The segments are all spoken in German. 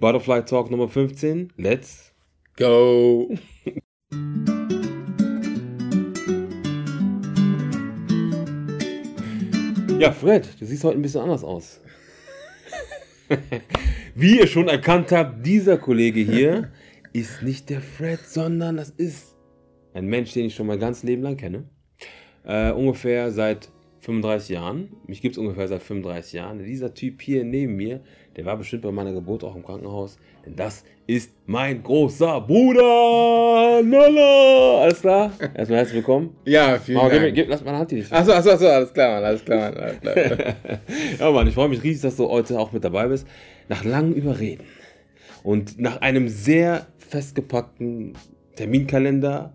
Butterfly Talk Nummer 15. Let's go! Ja, Fred, du siehst heute ein bisschen anders aus. Wie ihr schon erkannt habt, dieser Kollege hier ist nicht der Fred, sondern das ist ein Mensch, den ich schon mein ganzes Leben lang kenne. Äh, ungefähr seit 35 Jahren. Mich gibt es ungefähr seit 35 Jahren. Dieser Typ hier neben mir, der war bestimmt bei meiner Geburt auch im Krankenhaus. Denn das ist mein großer Bruder. Nala. Alles klar? Erstmal herzlich willkommen. Ja, vielen Mama, Dank. Gib, gib, lass meine Hand hier. Achso, achso, achso, alles klar, Mann, alles klar, Mann. Alles klar. ja, Mann, ich freue mich riesig, dass du heute auch mit dabei bist. Nach langem Überreden und nach einem sehr festgepackten Terminkalender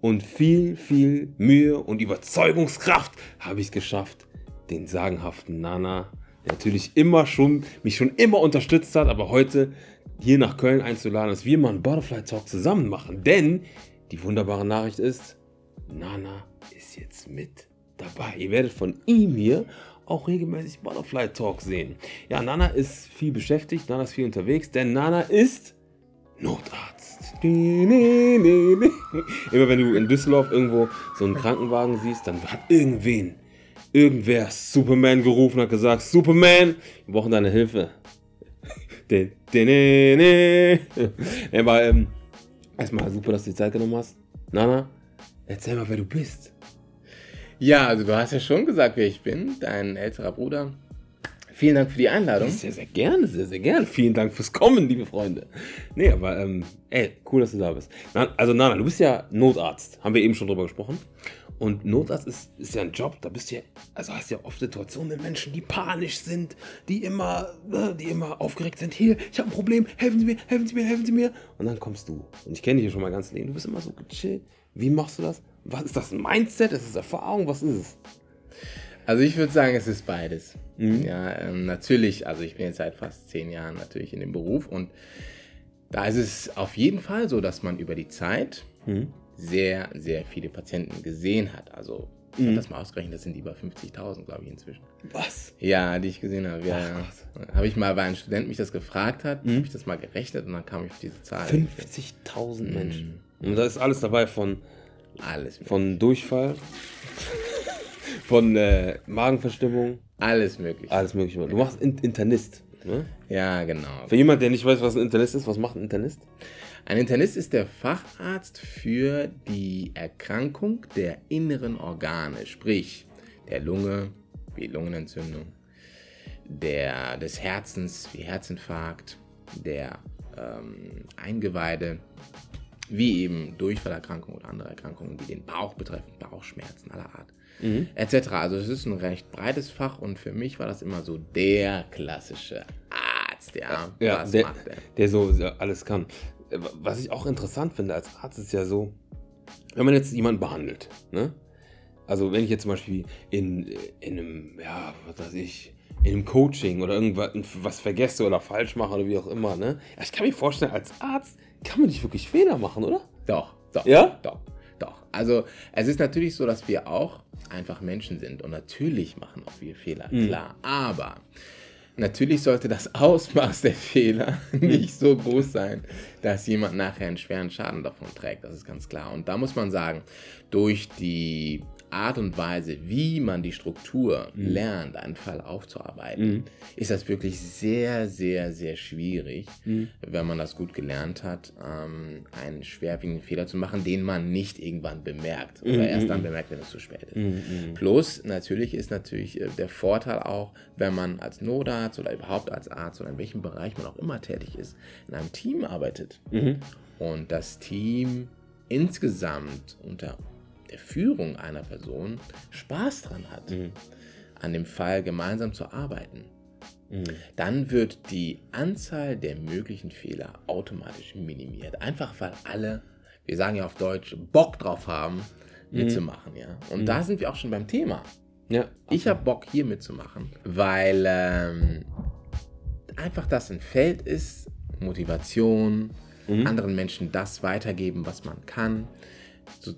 und viel, viel Mühe und Überzeugungskraft habe ich es geschafft, den sagenhaften Nana, der natürlich immer schon, mich schon immer unterstützt hat, aber heute hier nach Köln einzuladen, dass wir mal einen Butterfly Talk zusammen machen. Denn die wunderbare Nachricht ist, Nana ist jetzt mit dabei. Ihr werdet von ihm hier auch regelmäßig Butterfly Talk sehen. Ja, Nana ist viel beschäftigt, Nana ist viel unterwegs, denn Nana ist Notarzt. Immer wenn du in Düsseldorf irgendwo so einen Krankenwagen siehst, dann hat irgendwen, irgendwer Superman gerufen, hat gesagt, Superman, wir brauchen deine Hilfe. Aber ähm, erstmal super, dass du die Zeit genommen hast. Nana, erzähl mal, wer du bist. Ja, also du hast ja schon gesagt, wer ich bin, dein älterer Bruder. Vielen Dank für die Einladung. Sehr, sehr gerne, sehr, sehr gerne. Vielen Dank fürs Kommen, liebe Freunde. Nee, aber, ähm, ey, cool, dass du da bist. Also, Nana, du bist ja Notarzt. Haben wir eben schon drüber gesprochen. Und Notarzt ist, ist ja ein Job, da bist du ja, also hast du ja oft Situationen mit Menschen, die panisch sind, die immer, ne, die immer aufgeregt sind. Hier, ich habe ein Problem, helfen Sie mir, helfen Sie mir, helfen Sie mir. Und dann kommst du. Und ich kenne dich ja schon mal ganz Leben. Du bist immer so gechillt. Wie machst du das? Was ist das? Ein Mindset? Ist das Erfahrung? Was ist es? Also ich würde sagen, es ist beides. Mhm. Ja, ähm, natürlich, also ich bin jetzt seit fast zehn Jahren natürlich in dem Beruf und da ist es auf jeden Fall so, dass man über die Zeit mhm. Sehr, sehr viele Patienten gesehen hat. Also ich mhm. habe das mal ausgerechnet, das sind über 50.000, glaube ich, inzwischen. Was? Ja, die ich gesehen habe. Ja, habe ich mal, weil ein Student mich das gefragt hat, mhm. habe ich das mal gerechnet und dann kam ich auf diese Zahl. 50.000 mhm. Menschen. Und da ist alles dabei von alles. Von Durchfall. von äh, Magenverstimmung. Alles mögliche. Alles mögliche. Du machst Internist. Ne? Ja, genau. Für jemand, der nicht weiß, was ein Internist ist, was macht ein Internist? Ein Internist ist der Facharzt für die Erkrankung der inneren Organe, sprich der Lunge, wie Lungenentzündung, der, des Herzens, wie Herzinfarkt, der ähm, Eingeweide, wie eben Durchfallerkrankungen oder andere Erkrankungen, die den Bauch betreffen, Bauchschmerzen aller Art, mhm. etc. Also es ist ein recht breites Fach und für mich war das immer so der klassische Arzt, ja, ja was der, macht der? der so alles kann. Was ich auch interessant finde als Arzt ist ja so, wenn man jetzt jemanden behandelt, ne? Also wenn ich jetzt zum Beispiel in, in einem, ja, was weiß ich, in einem Coaching oder irgendwas was vergesse oder falsch mache oder wie auch immer, ne? Ich kann mir vorstellen, als Arzt kann man nicht wirklich Fehler machen, oder? Doch, doch. Ja? Doch, doch. Also es ist natürlich so, dass wir auch einfach Menschen sind und natürlich machen auch wir Fehler, mhm. klar. Aber natürlich sollte das Ausmaß der Fehler nicht so groß sein, dass jemand nachher einen schweren Schaden davon trägt. Das ist ganz klar. Und da muss man sagen, durch die Art und Weise, wie man die Struktur mhm. lernt, einen Fall aufzuarbeiten, mhm. ist das wirklich sehr, sehr, sehr schwierig, mhm. wenn man das gut gelernt hat, ähm, einen schwerwiegenden Fehler zu machen, den man nicht irgendwann bemerkt oder mhm, erst dann mhm. bemerkt, wenn es zu spät ist. Mhm, Plus, natürlich ist natürlich äh, der Vorteil auch, wenn man als Notarzt oder überhaupt als Arzt oder in welchem Bereich man auch immer tätig ist, in einem Team arbeitet und das Team insgesamt unter der Führung einer Person Spaß dran hat, mhm. an dem Fall gemeinsam zu arbeiten, mhm. dann wird die Anzahl der möglichen Fehler automatisch minimiert. Einfach weil alle, wir sagen ja auf Deutsch, Bock drauf haben, mhm. mitzumachen. Ja? Und da mhm. sind wir auch schon beim Thema. Ja, okay. Ich habe Bock hier mitzumachen, weil ähm, einfach das ein Feld ist, Motivation, mhm. anderen Menschen das weitergeben, was man kann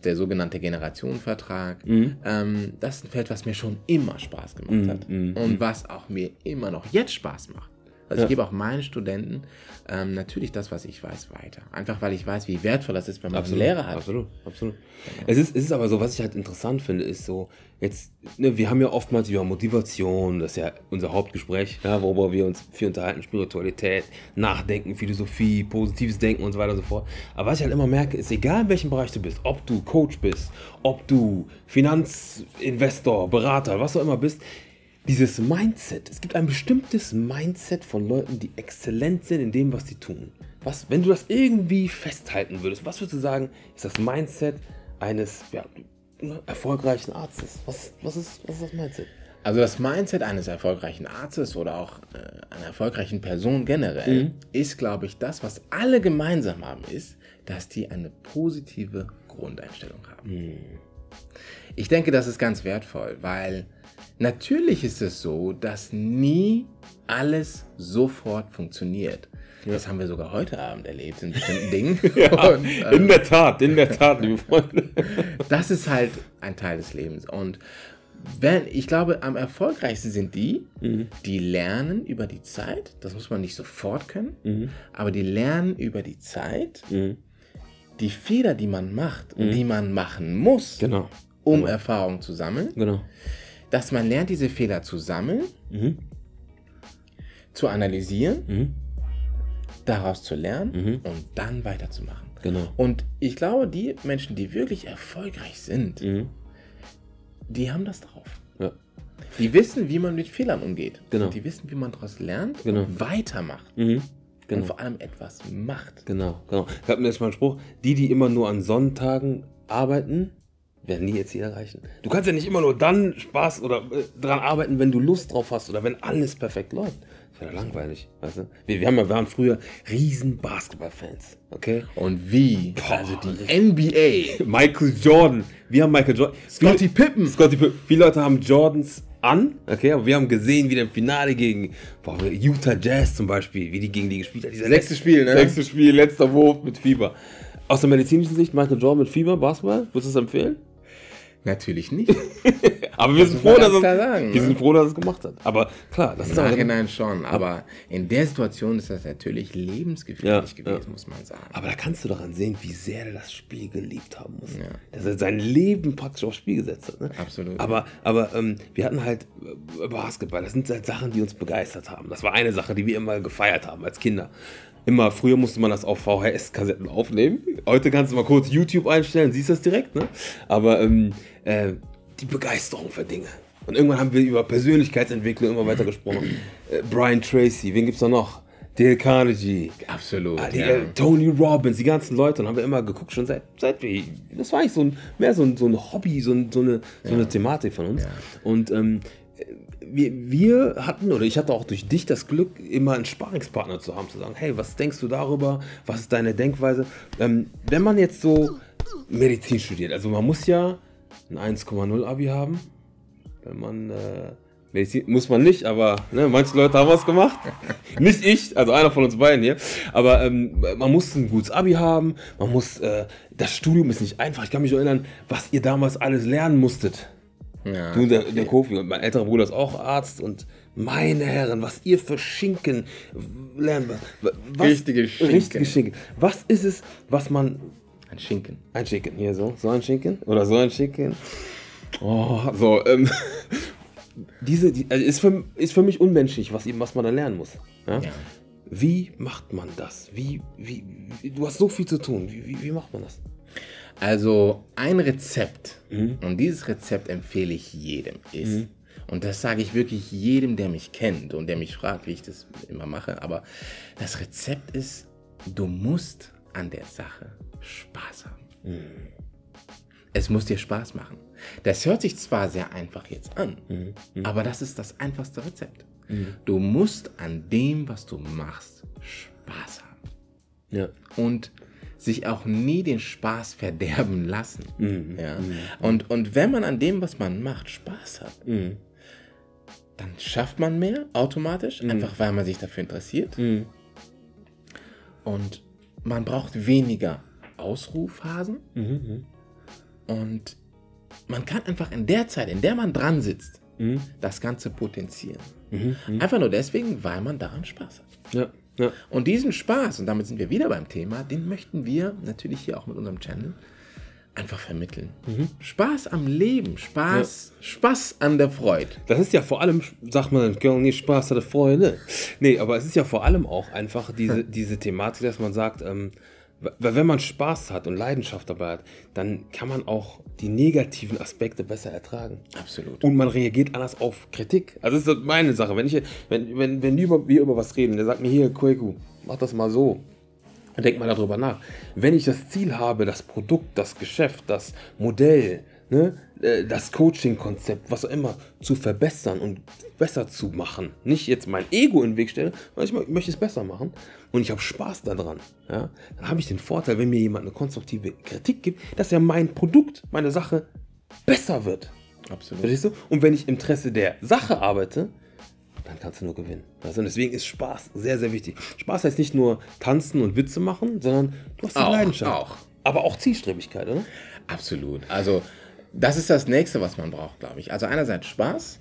der sogenannte Generationenvertrag. Mhm. Ähm, das ist ein Feld, was mir schon immer Spaß gemacht mhm. hat mhm. und was auch mir immer noch jetzt Spaß macht. Also Ja. ich gebe auch meinen Studenten ähm, natürlich das, was ich weiß, weiter. Einfach weil ich weiß, wie wertvoll das ist, wenn man einen Lehrer hat. Absolut, absolut. Es, ist, es ist aber so, was ich halt interessant finde, ist so, jetzt, ne, wir haben ja oftmals über Motivation, das ist ja unser Hauptgespräch, ja, worüber wir uns viel unterhalten, Spiritualität, Nachdenken, Philosophie, positives Denken und so weiter und so fort. Aber was ich halt immer merke, ist, egal in welchem Bereich du bist, ob du Coach bist, ob du Finanzinvestor, Berater, was auch immer bist, dieses Mindset, es gibt ein bestimmtes Mindset von Leuten, die exzellent sind in dem, was sie tun. Was, wenn du das irgendwie festhalten würdest, was würdest du sagen, ist das Mindset eines ja, erfolgreichen Arztes? Was, was, ist, was ist das Mindset? Also das Mindset eines erfolgreichen Arztes oder auch äh, einer erfolgreichen Person generell ist, glaube ich, das, was alle gemeinsam haben, ist, dass die eine positive Grundeinstellung haben. Ich denke, das ist ganz wertvoll, weil natürlich ist es so, dass nie alles sofort funktioniert. Das haben wir sogar heute Abend erlebt in bestimmten Dingen. Und, äh, in der Tat, in der Tat, liebe Freunde. das ist halt ein Teil des Lebens. Und wenn, ich glaube, am erfolgreichsten sind die, die lernen über die Zeit. Das muss man nicht sofort können, aber die lernen über die Zeit die Fehler, die man macht und die man machen muss, Genau, um Erfahrung zu sammeln, genau. Dass man lernt, diese Fehler zu sammeln, Mhm. zu analysieren, Mhm. daraus zu lernen Mhm. und dann weiterzumachen. Genau. Und ich glaube, die Menschen, die wirklich erfolgreich sind, Mhm. die haben das drauf. Ja. Die wissen, wie man mit Fehlern umgeht. Genau. Und die wissen, wie man daraus lernt Genau. und weitermacht. Mhm. Und Genau. vor allem etwas macht. Genau, genau. Ich habe mir jetzt mal einen Spruch, die, die immer nur an Sonntagen arbeiten, werden nie ihr Ziel erreichen. Du kannst ja nicht immer nur dann Spaß oder äh, dran arbeiten, wenn du Lust drauf hast oder wenn alles perfekt läuft. Das wäre ja langweilig, weißt du? Wir, wir, haben wir waren früher riesen Basketballfans, okay? Und wie? also die NBA. Michael Jordan, wir haben Michael Jordan. Scottie Pippen. Scottie Pippen. Viele Leute haben Jordans an, okay, aber wir haben gesehen, wie der im Finale gegen boah, Utah Jazz zum Beispiel, wie die gegen die gespielt hat. Dieser Sechste Spiel, ne? Sechstes Spiel, letzter Wurf mit Fieber. Aus der medizinischen Sicht, Michael Jordan mit Fieber, Basketball, würdest du es empfehlen? Natürlich nicht. Aber wir sind, froh, dass er, klar sagen, wir ne? sind froh, dass es gemacht hat. Aber klar, das Im ist Nachhinein schon. Aber in der Situation ist das natürlich lebensgefährlich Ja, gewesen, ja. muss man sagen. Aber da kannst du doch ansehen, wie sehr er das Spiel geliebt haben muss. Ja. Dass er sein Leben praktisch aufs Spiel gesetzt hat. Ne? Absolut, Aber, aber ähm, wir hatten halt äh, Basketball. Das sind halt Sachen, die uns begeistert haben. Das war eine Sache, die wir immer gefeiert haben als Kinder. Immer früher musste man das auf VHS-Kassetten aufnehmen. Heute kannst du mal kurz YouTube einstellen, siehst das direkt. Ne? Aber ähm, äh, die Begeisterung für Dinge. Und irgendwann haben wir über Persönlichkeitsentwicklung immer weiter gesprochen. Äh, Brian Tracy, wen gibt's da noch? Dale Carnegie. Absolut. Ah, die, ja. äh, Tony Robbins, die ganzen Leute, und haben wir immer geguckt, schon seit, seit wir, das war eigentlich so ein, mehr so ein, so ein Hobby, so, ein, so, eine, so eine Thematik von uns. Ja. Und ähm, wir, wir hatten, oder ich hatte auch durch dich das Glück, immer einen Sparingspartner zu haben, zu sagen, hey, was denkst du darüber, was ist deine Denkweise? Ähm, wenn man jetzt so Medizin studiert, also man muss ja ein 1,0 Abi haben, wenn man äh, Medizin muss man nicht, aber ne, manche Leute haben was gemacht. nicht ich, also einer von uns beiden hier. Aber ähm, man muss ein gutes Abi haben. Man muss, äh, das Studium ist nicht einfach. Ich kann mich erinnern, was ihr damals alles lernen musstet. Ja. Du, der, der Kofi und mein älterer Bruder ist auch Arzt und meine Herren, was ihr für Schinken lernen. Was, Richtige Schinken. Richtige Schinken. Was ist es, was man Ein Schinken. ein Schinken, hier so, so ein Schinken oder so ein Schinken. Oh, so, ähm, diese, die, also ist, für, ist für mich unmenschlich, was, eben- was man da lernen muss. Ja? Ja. Wie macht man das? Wie, wie, du hast so viel zu tun. Wie, wie, wie macht man das? Also ein Rezept, Mhm. und dieses Rezept empfehle ich jedem, ist, und das sage ich wirklich jedem, der mich kennt und der mich fragt, wie ich das immer mache, aber das Rezept ist, du musst an der Sache Spaß haben. Mhm. Es muss dir Spaß machen. Das hört sich zwar sehr einfach jetzt an, Mhm. aber das ist das einfachste Rezept. Du musst an dem, was du machst, Spaß haben Ja. und sich auch nie den Spaß verderben lassen. Mhm. Ja? Und, und wenn man an dem, was man macht, Spaß hat, Mhm. dann schafft man mehr automatisch, einfach weil man sich dafür interessiert. Mhm. Und man braucht weniger Ausruhphasen. Mhm. Und man kann einfach in der Zeit, in der man dran sitzt, das Ganze potenzieren. Einfach nur deswegen, weil man daran Spaß hat. Ja, ja. Und diesen Spaß, und damit sind wir wieder beim Thema, den möchten wir natürlich hier auch mit unserem Channel einfach vermitteln. Spaß am Leben, Spaß, Spaß an der Freude. Das ist ja vor allem, sagt man, nicht Spaß hatte Freude. Nee, aber es ist ja vor allem auch einfach diese, diese Thematik, dass man sagt, ähm, weil wenn man Spaß hat und Leidenschaft dabei hat, dann kann man auch die negativen Aspekte besser ertragen. Absolut. Und man reagiert anders auf Kritik. Also das ist meine Sache. Wenn, ich, wenn, wenn, wenn wir über, wir über was reden, der sagt mir hier, Koiku, mach das mal so. Dann denk mal darüber nach. Wenn ich das Ziel habe, das Produkt, das Geschäft, das Modell, ne, äh, das Coaching-Konzept, was auch immer, zu verbessern und besser zu machen. Nicht jetzt mein Ego in den Weg stelle, weil ich mö- möchte es besser machen und ich habe Spaß daran. Ja, dann habe ich den Vorteil, wenn mir jemand eine konstruktive Kritik gibt, dass ja mein Produkt, meine Sache besser wird. Absolut. Verstehst du? Und wenn ich im Interesse der Sache arbeite, dann kannst du nur gewinnen. Du? Und deswegen ist Spaß sehr, sehr wichtig. Spaß heißt nicht nur tanzen und Witze machen, sondern du hast die Auch, Leidenschaft. auch. Aber auch Zielstrebigkeit, oder? Absolut. Also, das ist das nächste, was man braucht, glaube ich. Also, einerseits Spaß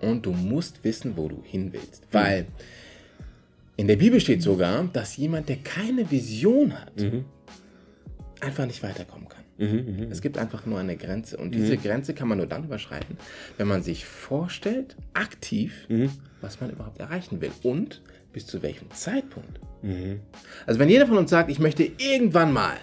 und du musst wissen, wo du hin willst. Weil in der Bibel steht sogar, dass jemand, der keine Vision hat, einfach nicht weiterkommen kann. Es gibt einfach nur eine Grenze. Und diese Grenze kann man nur dann überschreiten, wenn man sich vorstellt, aktiv, was man überhaupt erreichen will. Und bis zu welchem Zeitpunkt. Also wenn jeder von uns sagt, ich möchte irgendwann mal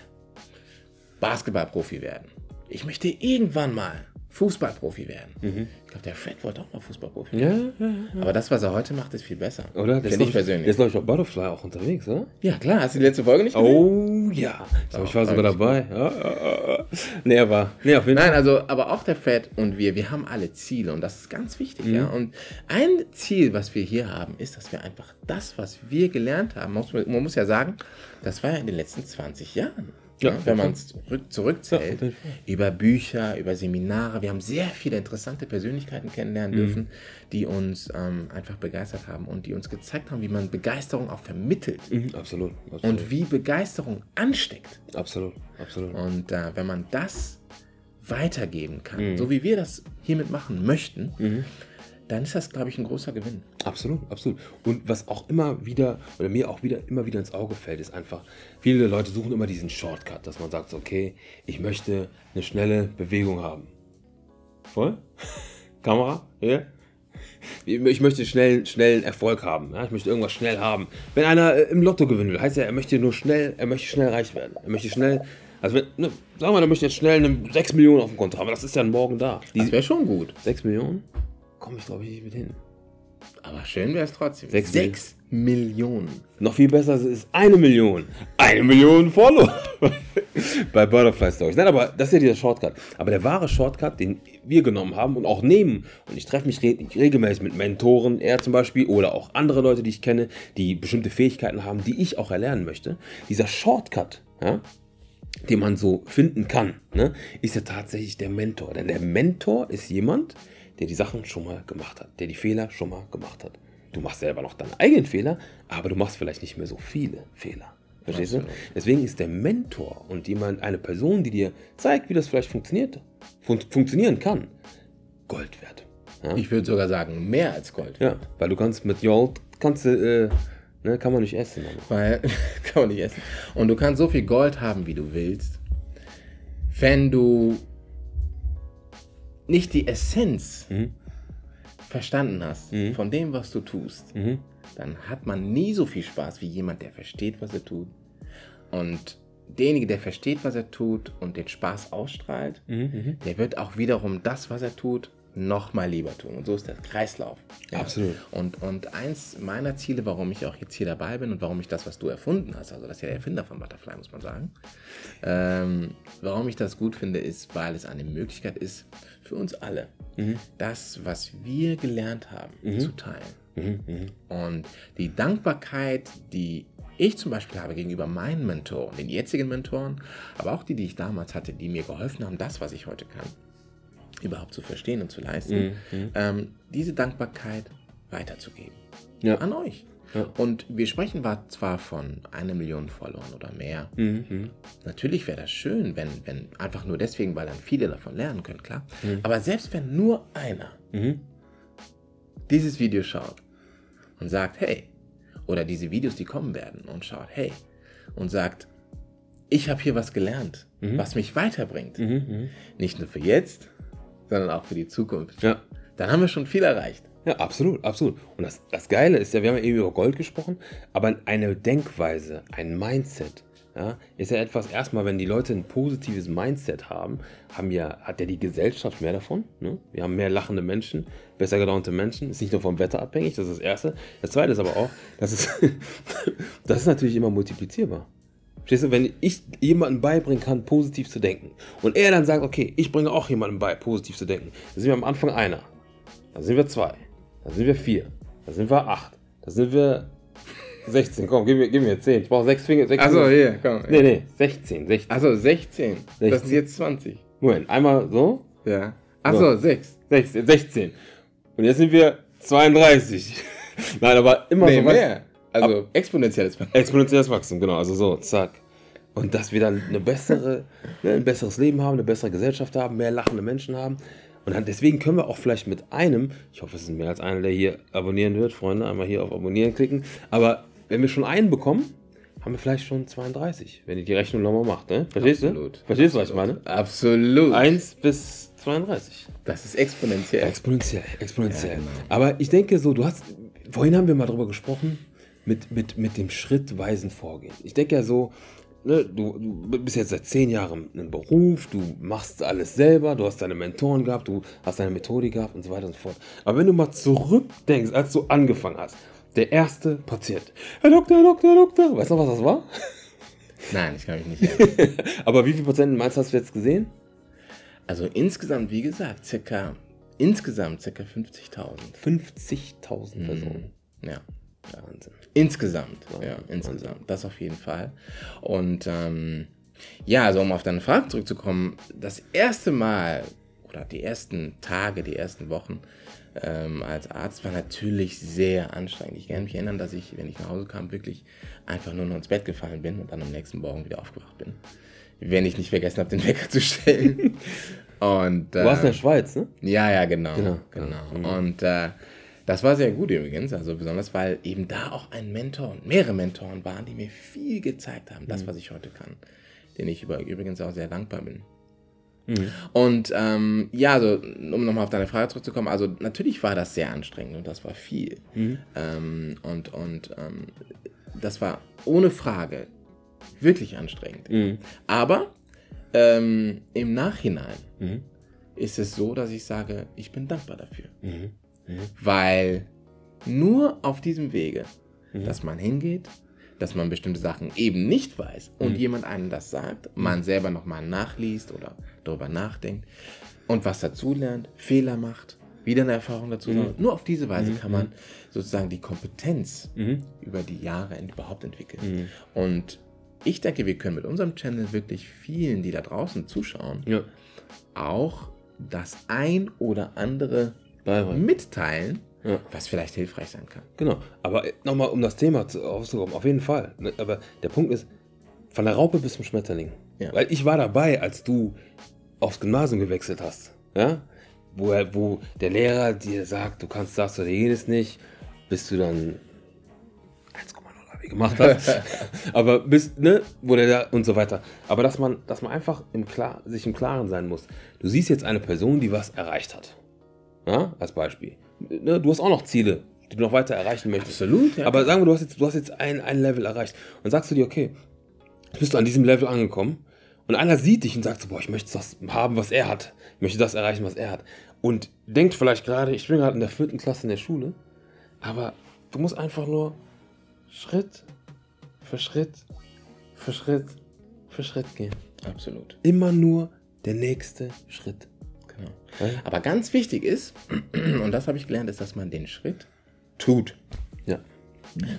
Basketballprofi werden. Ich möchte irgendwann mal Fußballprofi werden. Ich glaube, der Fred wollte auch mal Fußballprofi werden. Ja, ja, Aber das, was er heute macht, ist viel besser. Oder? Der ist, Finde ich persönlich. ist, glaube ich, auf Butterfly auch unterwegs, oder? Ja, klar. Hast du die letzte Folge nicht gesehen? Oh, ja. Ich, glaub, ich war sogar dabei. Ja, ja, ja, ja. Nee, aber, nee, auf jeden Nein, Fall. also, aber auch der Fred und wir, wir haben alle Ziele und das ist ganz wichtig, ja. Und ein Ziel, was wir hier haben, ist, dass wir einfach das, was wir gelernt haben, man muss ja sagen, das war ja in den letzten 20 Jahren. Ja, Ja, wenn man es zurück, zurückzählt, Ja, über Bücher, über Seminare. Wir haben sehr viele interessante Persönlichkeiten kennenlernen dürfen, die uns ähm, einfach begeistert haben und die uns gezeigt haben, wie man Begeisterung auch vermittelt Mhm, absolut. Absolut. und wie Begeisterung ansteckt. absolut. Absolut. Und äh, wenn man das weitergeben kann, so wie wir das hiermit machen möchten, dann ist das, glaube ich, ein großer Gewinn. Absolut, absolut. Und was auch immer wieder, oder mir auch wieder immer wieder ins Auge fällt, ist einfach, viele Leute suchen immer diesen Shortcut, dass man sagt, okay, ich möchte eine schnelle Bewegung haben. Voll? Kamera? Hier? Ich möchte schnell, schnellen Erfolg haben. Ja? Ich möchte irgendwas schnell haben. Wenn einer äh, im Lotto gewinnen will, heißt ja, er möchte nur schnell, er möchte schnell reich werden. Er möchte schnell, also wenn, ne, sagen wir, er möchte jetzt schnell eine 6 Millionen auf dem Konto haben, aber das ist ja morgen da. Das Die wäre schon gut. 6 Millionen komme ich, glaube ich, nicht mit hin. Aber schön wäre es trotzdem. Sechs Sechs Millionen. Noch viel besser ist eine Million. Eine Million Follower bei Butterfly Stories. Nein, aber das ist ja dieser Shortcut. Aber der wahre Shortcut, den wir genommen haben und auch nehmen, und ich treffe mich re regelmäßig mit Mentoren, er zum Beispiel, oder auch andere Leute, die ich kenne, die bestimmte Fähigkeiten haben, die ich auch erlernen möchte. Dieser Shortcut, ja, den man so finden kann, ne, ist ja tatsächlich der Mentor. Denn der Mentor ist jemand, der die Sachen schon mal gemacht hat, der die Fehler schon mal gemacht hat. Du machst selber noch deine eigenen Fehler, aber du machst vielleicht nicht mehr so viele Fehler. Verstehst du? Deswegen ist der Mentor und jemand, eine Person, die dir zeigt, wie das vielleicht funktioniert, fun funktionieren kann, Gold wert. Ja? Ich würde sogar sagen, mehr als Gold. ja, weil du kannst mit Gold, kannst du, äh, ne, kann man nicht essen. Weil, kann man nicht essen. Und du kannst so viel Gold haben, wie du willst. Wenn du nicht die Essenz verstanden hast von dem, was du tust, dann hat man nie so viel Spaß wie jemand, der versteht, was er tut. Und derjenige, der versteht, was er tut und den Spaß ausstrahlt, der wird auch wiederum das, was er tut, noch mal lieber tun. Und so ist der Kreislauf. Absolut. Und, und eins meiner Ziele, warum ich auch jetzt hier dabei bin und warum ich das, was du erfunden hast, also das ist ja der Erfinder von Butterfly, muss man sagen, ähm, warum ich das gut finde, ist, weil es eine Möglichkeit ist, für uns alle, das, was wir gelernt haben, zu teilen. Und die Dankbarkeit, die ich zum Beispiel habe gegenüber meinen Mentoren, den jetzigen Mentoren, aber auch die, die ich damals hatte, die mir geholfen haben, das, was ich heute kann, überhaupt zu verstehen und zu leisten, ähm, diese Dankbarkeit weiterzugeben. Ja. An euch. Ja. Und wir sprechen zwar von einer Million Followern oder mehr. Natürlich wäre das schön, wenn, wenn einfach nur deswegen, weil dann viele davon lernen können, klar. Aber selbst wenn nur einer dieses Video schaut und sagt, hey, oder diese Videos, die kommen werden und schaut, hey, und sagt, ich habe hier was gelernt, Mhm. was mich weiterbringt. Mhm, mhm. Nicht nur für jetzt, sondern auch für die Zukunft. Ja. Dann haben wir schon viel erreicht. Ja, absolut, absolut. Und das, das Geile ist ja, wir haben ja eben über Gold gesprochen, aber eine Denkweise, ein Mindset, ja, ist ja etwas, erstmal, wenn die Leute ein positives Mindset haben, haben ja, hat ja die Gesellschaft mehr davon. Ne? Wir haben mehr lachende Menschen, besser gelaunte Menschen. Ist nicht nur vom Wetter abhängig, das ist das Erste. Das Zweite ist aber auch, das ist, das ist natürlich immer multiplizierbar. Verstehst du, wenn ich jemandem beibringen kann, positiv zu denken, und er dann sagt, okay, ich bringe auch jemandem bei, positiv zu denken, dann sind wir am Anfang einer, dann sind wir zwei, dann sind wir vier, dann sind wir acht, dann sind wir 16, komm, gib mir, gib mir 10, ich brauche sechs Finger. Sechs Achso, hier, komm. Nee, nee, 16, 16. Achso, 16. Das 16. sind jetzt 20. Moment, einmal so, Ja. Achso, So. 6. 16, 16. Und jetzt sind wir 32. Nein, aber immer Nee, so mehr. Also exponentielles Wachstum. Exponentielles Wachstum, genau, also so, zack. Und dass wir dann eine bessere, ne, ein besseres Leben haben, eine bessere Gesellschaft haben, mehr lachende Menschen haben. Und deswegen können wir auch vielleicht mit einem, ich hoffe, es sind mehr als einer, der hier abonnieren wird, Freunde, einmal hier auf Abonnieren klicken. Aber wenn wir schon einen bekommen, haben wir vielleicht schon 32, wenn ihr die Rechnung nochmal macht, ne? Verstehst Absolut. du? Verstehst du, was ich meine? Absolut. 1 bis 32. Das ist exponentiell. Exponentiell, exponentiell. Ja, genau. Aber ich denke so, du hast, vorhin haben wir mal drüber gesprochen, mit, mit, mit dem schrittweisen Vorgehen. Ich denke ja so, ne, du, du bist jetzt seit zehn Jahren im Beruf, du machst alles selber, du hast deine Mentoren gehabt, du hast deine Methodik gehabt und so weiter und so fort. Aber wenn du mal zurückdenkst, als du angefangen hast, der erste Patient, Herr Doktor, Herr Doktor, Herr Doktor, weißt du noch, was das war? Nein, ich kann mich nicht erinnern. Aber wie viele Patienten meinst du, hast du jetzt gesehen? Also insgesamt, wie gesagt, circa, insgesamt circa 50.000. 50.000 Mhm. Personen. Ja. Wahnsinn. Insgesamt, ja, insgesamt. Das auf jeden Fall. Und ähm, ja, also um auf deine Frage zurückzukommen, das erste Mal oder die ersten Tage, die ersten Wochen ähm, als Arzt war natürlich sehr anstrengend. Ich kann mich erinnern, dass ich, wenn ich nach Hause kam, wirklich einfach nur noch ins Bett gefallen bin und dann am nächsten Morgen wieder aufgewacht bin. Wenn ich nicht vergessen habe, den Wecker zu stellen. Und, Du warst in äh, der Schweiz, ne? ja, ja, genau. Genau, Genau. ja. Und äh, das war sehr gut übrigens, also besonders, weil eben da auch ein Mentor und mehrere Mentoren waren, die mir viel gezeigt haben, Mhm. das, was ich heute kann, den ich über, übrigens auch sehr dankbar bin. Mhm. Und ähm, ja, also um nochmal auf deine Frage zurückzukommen, also natürlich war das sehr anstrengend und das war viel. Mhm. Ähm, und und ähm, das war ohne Frage wirklich anstrengend. Mhm. Aber ähm, im Nachhinein Mhm. ist es so, dass ich sage, ich bin dankbar dafür. Mhm. Weil nur auf diesem Wege, Mhm. dass man hingeht, dass man bestimmte Sachen eben nicht weiß und Mhm. jemand einem das sagt, man selber nochmal nachliest oder darüber nachdenkt und was dazulernt, Fehler macht, wieder eine Erfahrung dazu Mhm. sammelt. Nur auf diese Weise Mhm. kann man sozusagen die Kompetenz Mhm. über die Jahre überhaupt entwickeln. Mhm. Und ich denke, wir können mit unserem Channel wirklich vielen, die da draußen zuschauen, Ja. auch das ein oder andere Beibringen. mitteilen, Ja. was vielleicht hilfreich sein kann. Genau. Aber nochmal, um das Thema zu, aufzukommen, auf jeden Fall. Ne, Aber der Punkt ist, von der Raupe bis zum Schmetterling. Ja. Weil ich war dabei, als du aufs Gymnasium gewechselt hast. Ja? Wo, wo der Lehrer dir sagt, du kannst das oder jenes nicht, bis du dann 1,0 Abi gemacht hast. Aber bis, ne, wo der da und so weiter. Aber dass man, dass man einfach im Klar, sich im Klaren sein muss. Du siehst jetzt eine Person, die was erreicht hat. Ja, als Beispiel. Ne, du hast auch noch Ziele, die du noch weiter erreichen möchtest. Absolut, ja. Aber sagen wir, du hast jetzt, du hast jetzt ein, ein Level erreicht. Und sagst du dir, okay, bist du an diesem Level angekommen. Und einer sieht dich und sagt so, boah, ich möchte das haben, was er hat. Ich möchte das erreichen, was er hat. Und denkt vielleicht gerade, ich bin gerade in der vierten Klasse in der Schule. Aber du musst einfach nur Schritt für Schritt für Schritt für Schritt gehen. Absolut. Immer nur der nächste Schritt. Genau. Ja? Aber ganz wichtig ist, und das habe ich gelernt, ist, dass man den Schritt Tut. Ja.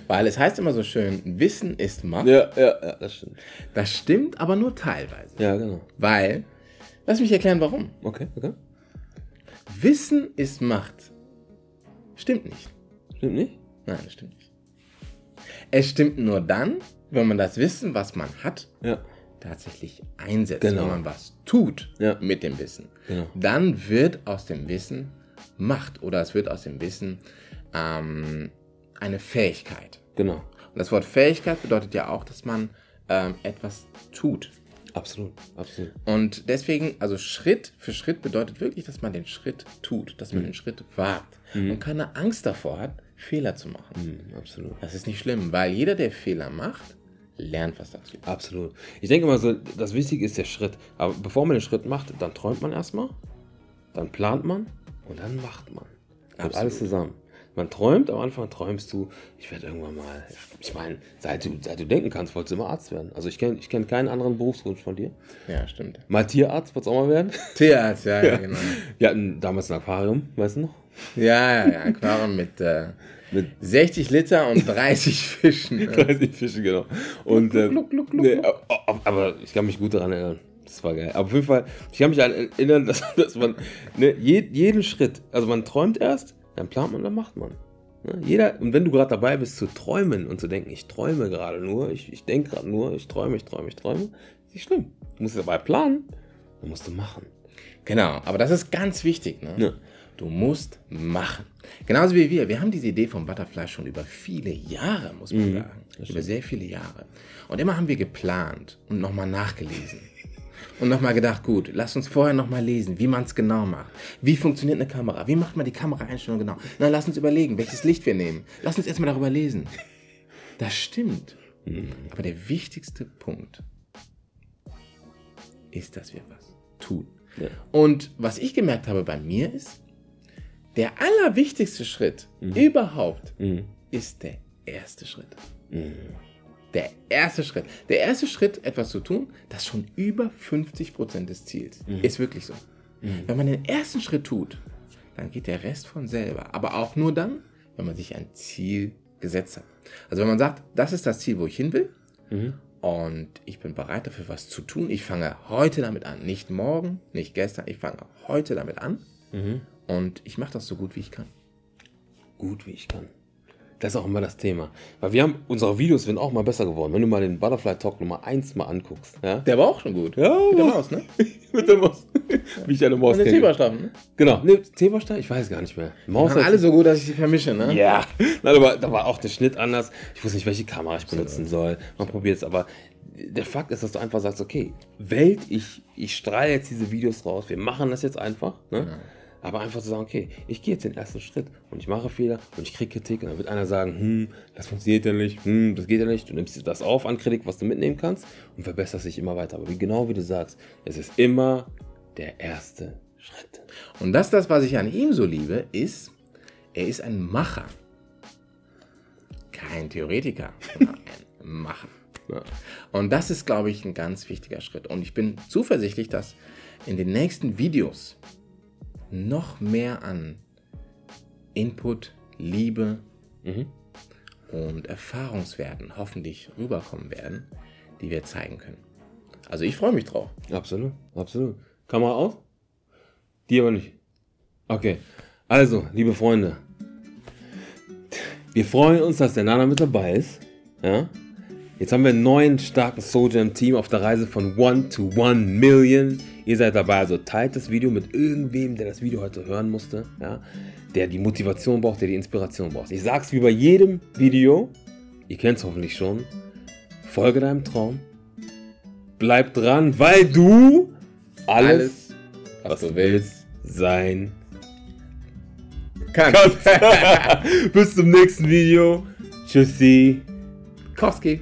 Weil es heißt immer so schön, Wissen ist Macht. Ja, ja, ja, das stimmt. Das stimmt, aber nur teilweise. Ja, genau. Weil, lass mich erklären, warum. Okay, okay. Wissen ist Macht. Stimmt nicht. Stimmt nicht? Nein, das stimmt nicht. Es stimmt nur dann, wenn man das Wissen, was man hat, Ja. Tatsächlich einsetzt, Genau. wenn man was tut Ja. mit dem Wissen. Genau. Dann wird aus dem Wissen Macht oder es wird aus dem Wissen ähm, eine Fähigkeit. Genau. Und das Wort Fähigkeit bedeutet ja auch, dass man ähm, etwas tut. Absolut, absolut. Und deswegen, also Schritt für Schritt bedeutet wirklich, dass man den Schritt tut, dass man den Schritt wagt und keine Angst davor hat, Fehler zu machen. Mhm, absolut. Das ist nicht schlimm, weil jeder, der Fehler macht, lernt was dazu. Absolut. Ich denke mal so, das Wichtige ist der Schritt. Aber bevor man den Schritt macht, dann träumt man erstmal, dann plant man und dann macht man. Kommt alles zusammen. Man träumt, am Anfang träumst du, ich werde irgendwann mal, ich meine, seit du, seit du denken kannst, wolltest du immer Arzt werden. Also ich kenne ich kenn keinen anderen Berufswunsch von dir. Ja, stimmt. Mal Tierarzt wolltest du auch mal werden. Tierarzt, ja, ja, genau. Wir hatten damals ein Aquarium, weißt du noch? Ja, ja, ja, Aquarium mit, äh, Mit 60 Liter und 30 Fischen. ne? 30 Fische, genau. Und, äh, Gluck, gluck, gluck, nee, aber, ich kann mich gut daran erinnern. Das war geil. Aber auf jeden Fall, ich kann mich daran erinnern, dass, dass man ne, je, jeden Schritt, also man träumt erst, dann plant man, dann macht man. Ne? Jeder, und wenn du gerade dabei bist zu träumen und zu denken, ich träume gerade nur, ich, ich denke gerade nur, ich träume, ich träume, ich träume, ist nicht schlimm. Du musst dabei planen, dann musst du machen. Genau, aber das ist ganz wichtig. Ne? Ja. Du musst machen. Genauso wie wir. Wir haben diese Idee vom Butterfly schon über viele Jahre, muss man sagen. Über sehr viele Jahre. Und immer haben wir geplant und nochmal nachgelesen. Und nochmal gedacht, gut, lass uns vorher nochmal lesen, wie man es genau macht. Wie funktioniert eine Kamera? Wie macht man die Kameraeinstellung genau? Na, lass uns überlegen, welches Licht wir nehmen. Lass uns erstmal darüber lesen. Das stimmt. Aber der wichtigste Punkt ist, dass wir was tun. Ja. Und was ich gemerkt habe bei mir ist, der allerwichtigste Schritt überhaupt Mhm. ist der erste Schritt. Der erste Schritt. Der erste Schritt, etwas zu tun, das schon über 50% des Ziels. Ist wirklich so. Wenn man den ersten Schritt tut, dann geht der Rest von selber. Aber auch nur dann, wenn man sich ein Ziel gesetzt hat. Also wenn man sagt, das ist das Ziel, wo ich hin will, und ich bin bereit dafür, was zu tun. Ich fange heute damit an. Nicht morgen, nicht gestern. Ich fange heute damit an. Und ich mache das so gut, wie ich kann. Gut wie ich kann. Das ist auch immer das Thema. Weil wir haben, unsere Videos sind auch mal besser geworden. Wenn du mal den Butterfly Talk Nummer 1 mal anguckst. Ja? Der war auch schon gut. Ja, Mit der. Maus, ne? Mit der Maus. Wie ich eine Maus Und der kenne. Zebrastamm, ne? Genau. Ne, Zeberstein? Ich weiß gar nicht mehr. Maus Waren alle so gut, dass ich sie vermische, ne? Ja. Nein, aber da war auch der Schnitt anders. Ich wusste nicht, welche Kamera ich benutzen soll. Man probiert es, aber der Fakt ist, dass du einfach sagst, okay, Welt, ich, ich strahle jetzt diese Videos raus. Wir machen das jetzt einfach. Ne? Aber einfach zu sagen, okay, ich gehe jetzt den ersten Schritt und ich mache Fehler und ich kriege Kritik und dann wird einer sagen, hm, das funktioniert ja nicht, hm, das geht ja nicht. Du nimmst das auf an Kritik, was du mitnehmen kannst und verbesserst dich immer weiter. Aber wie, genau wie du sagst, es ist immer der erste Schritt. Und das, das, was ich an ihm so liebe, ist, er ist ein Macher. Kein Theoretiker, sondern ein Macher. Ja. Und das ist, glaube ich, ein ganz wichtiger Schritt. Und ich bin zuversichtlich, dass in den nächsten Videos noch mehr an Input, Liebe und Erfahrungswerten hoffentlich rüberkommen werden, die wir zeigen können. Also ich freue mich drauf. Absolut, absolut. Kamera aus? Die aber nicht. Okay. Also, liebe Freunde, wir freuen uns, dass der Nana mit dabei ist. Ja? Jetzt haben wir einen neuen starken Soldier im Team auf der Reise von 1 to 1 Million. Ihr seid dabei, also teilt das Video mit irgendwem, der das Video heute hören musste, ja? der die Motivation braucht, der die Inspiration braucht. Ich sag's wie bei jedem Video, ihr kennt es hoffentlich schon, folge deinem Traum, bleib dran, weil du alles, Alles, was, was du willst, willst, sein kannst. Bis zum nächsten Video. Tschüssi. Kowski.